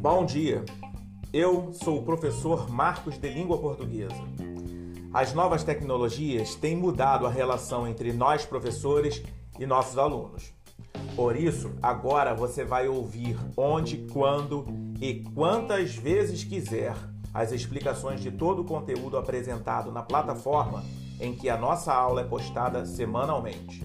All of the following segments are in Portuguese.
Bom dia, eu sou o professor Marcos de Língua Portuguesa. As novas tecnologias têm mudado a relação entre nós, professores, e nossos alunos. Por isso, agora você vai ouvir onde, quando e quantas vezes quiser as explicações de todo o conteúdo apresentado na plataforma em que a nossa aula é postada semanalmente.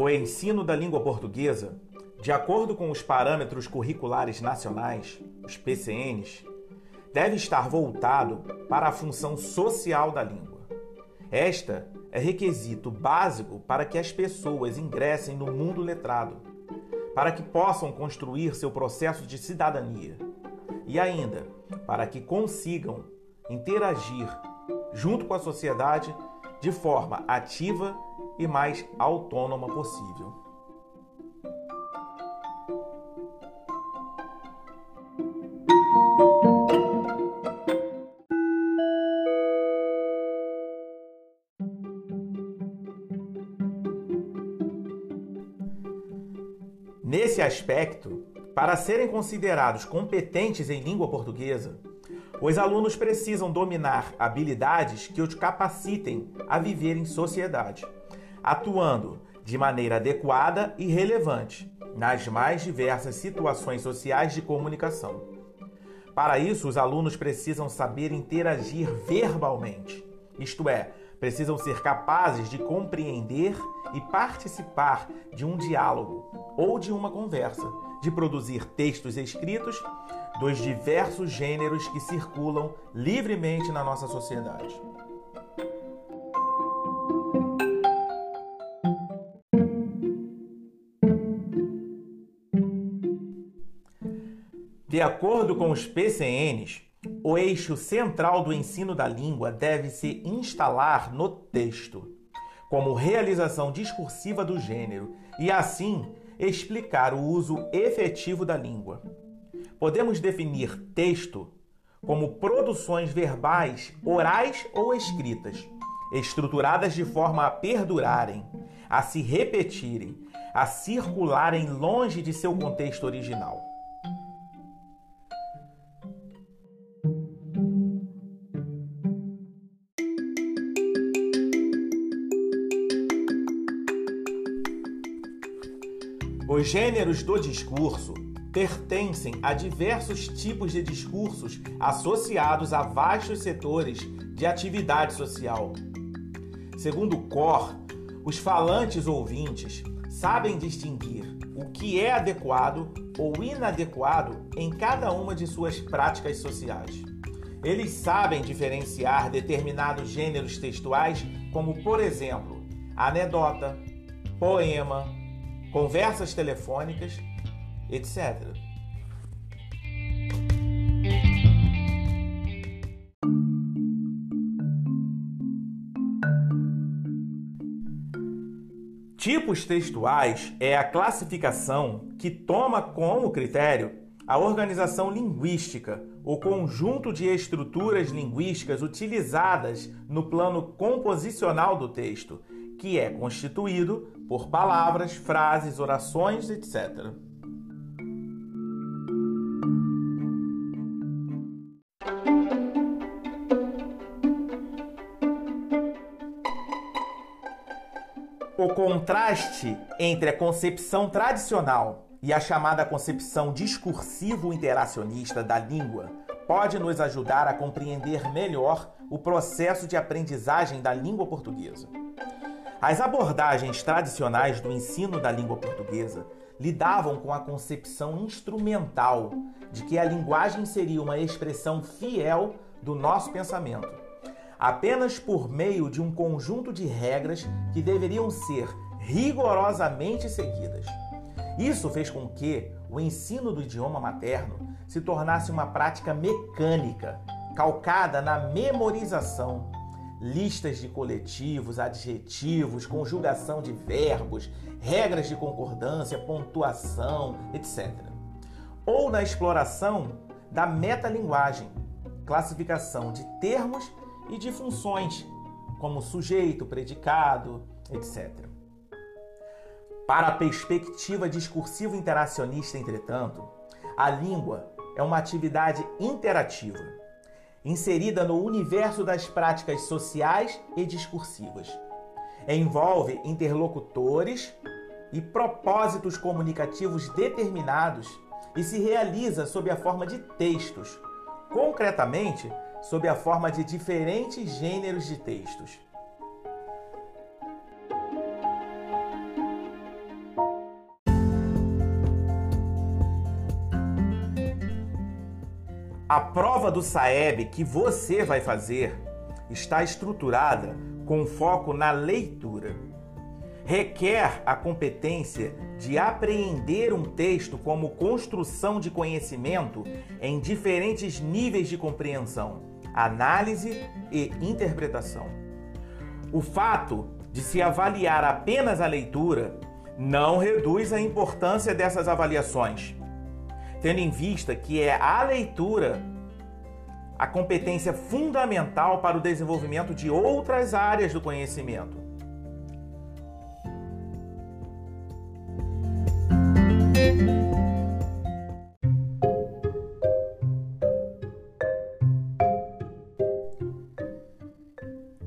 O ensino da língua portuguesa, de acordo com os parâmetros curriculares nacionais, os PCNs, deve estar voltado para a função social da língua. Esta é requisito básico para que as pessoas ingressem no mundo letrado, para que possam construir seu processo de cidadania e ainda para que consigam interagir junto com a sociedade de forma ativa e mais autônoma possível. Nesse aspecto, para serem considerados competentes em língua portuguesa, os alunos precisam dominar habilidades que os capacitem a viver em sociedade atuando de maneira adequada e relevante nas mais diversas situações sociais de comunicação. Para isso, os alunos precisam saber interagir verbalmente, isto é, precisam ser capazes de compreender e participar de um diálogo ou de uma conversa, de produzir textos escritos dos diversos gêneros que circulam livremente na nossa sociedade. De acordo com os PCNs, o eixo central do ensino da língua deve se instalar no texto, como realização discursiva do gênero, e assim explicar o uso efetivo da língua. Podemos definir texto como produções verbais, orais ou escritas, estruturadas de forma a perdurarem, a se repetirem, a circularem longe de seu contexto original. Os gêneros do discurso pertencem a diversos tipos de discursos associados a vastos setores de atividade social. Segundo COR, os falantes ouvintes sabem distinguir o que é adequado ou inadequado em cada uma de suas práticas sociais. Eles sabem diferenciar determinados gêneros textuais, como, por exemplo, anedota, poema, conversas telefônicas, etc. Tipos textuais é a classificação que toma como critério a organização linguística, o conjunto de estruturas linguísticas utilizadas no plano composicional do texto, que é constituído por palavras, frases, orações, etc. O contraste entre a concepção tradicional e a chamada concepção discursivo-interacionista da língua pode nos ajudar a compreender melhor o processo de aprendizagem da língua portuguesa. As abordagens tradicionais do ensino da língua portuguesa lidavam com a concepção instrumental de que a linguagem seria uma expressão fiel do nosso pensamento, apenas por meio de um conjunto de regras que deveriam ser rigorosamente seguidas. Isso fez com que o ensino do idioma materno se tornasse uma prática mecânica, calcada na memorização listas de coletivos, adjetivos, conjugação de verbos, regras de concordância, pontuação, etc. Ou na exploração da metalinguagem, classificação de termos e de funções, como sujeito, predicado, etc. Para a perspectiva discursiva interacionista, entretanto, a língua é uma atividade interativa, inserida no universo das práticas sociais e discursivas. Envolve interlocutores e propósitos comunicativos determinados e se realiza sob a forma de textos, concretamente sob a forma de diferentes gêneros de textos. A prova do SAEB que você vai fazer está estruturada com foco na leitura. Requer a competência de apreender um texto como construção de conhecimento em diferentes níveis de compreensão, análise e interpretação. O fato de se avaliar apenas a leitura não reduz a importância dessas avaliações tendo em vista que é a leitura a competência fundamental para o desenvolvimento de outras áreas do conhecimento.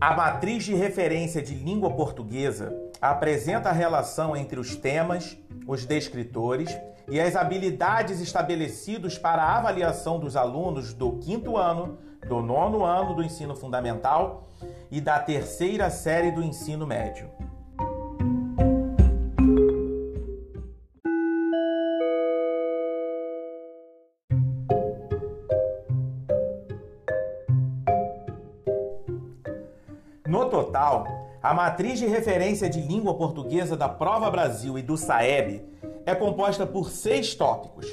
A matriz de referência de língua portuguesa apresenta a relação entre os temas, os descritores e as habilidades estabelecidos para a avaliação dos alunos do quinto ano, do nono ano do ensino fundamental e da terceira série do ensino médio. No total, a matriz de referência de língua portuguesa da Prova Brasil e do SAEB é composta por seis tópicos: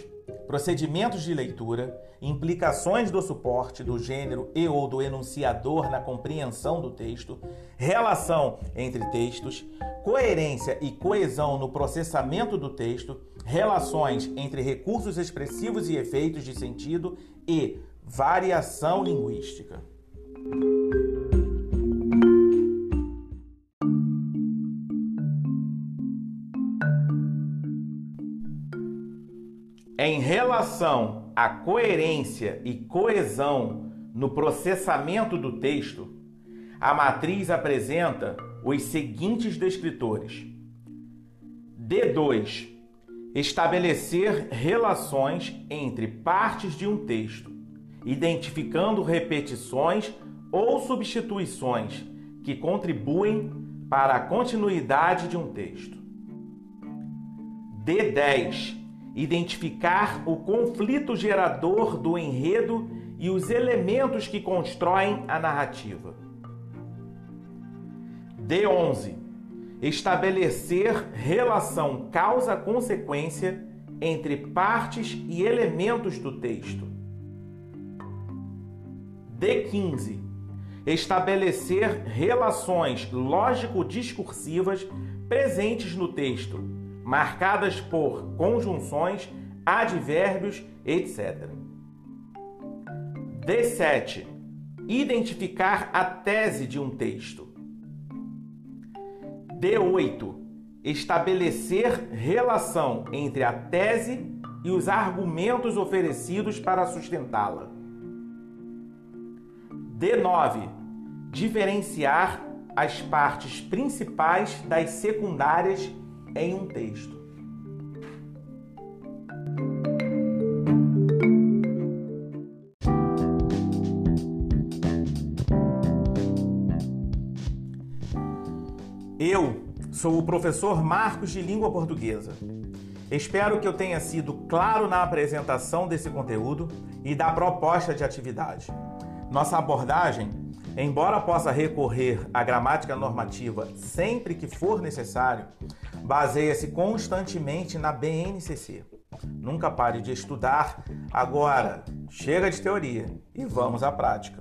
procedimentos de leitura, implicações do suporte, do gênero e ou do enunciador na compreensão do texto, relação entre textos, coerência e coesão no processamento do texto, relações entre recursos expressivos e efeitos de sentido e variação linguística. Em relação à coerência e coesão no processamento do texto, a matriz apresenta os seguintes descritores: D2 estabelecer relações entre partes de um texto, identificando repetições ou substituições que contribuem para a continuidade de um texto. D10 identificar o conflito gerador do enredo e os elementos que constroem a narrativa. D11. Estabelecer relação causa-consequência entre partes e elementos do texto. D15. Estabelecer relações lógico-discursivas presentes no texto marcadas por conjunções, advérbios, etc. D7. Identificar a tese de um texto. D8. Estabelecer relação entre a tese e os argumentos oferecidos para sustentá-la. D9. Diferenciar as partes principais das secundárias em um texto. Eu sou o professor Marcos de Língua Portuguesa. Espero que eu tenha sido claro na apresentação desse conteúdo e da proposta de atividade. Nossa abordagem, embora possa recorrer à gramática normativa sempre que for necessário, baseia-se constantemente na BNCC. Nunca pare de estudar. Agora, chega de teoria e vamos à prática.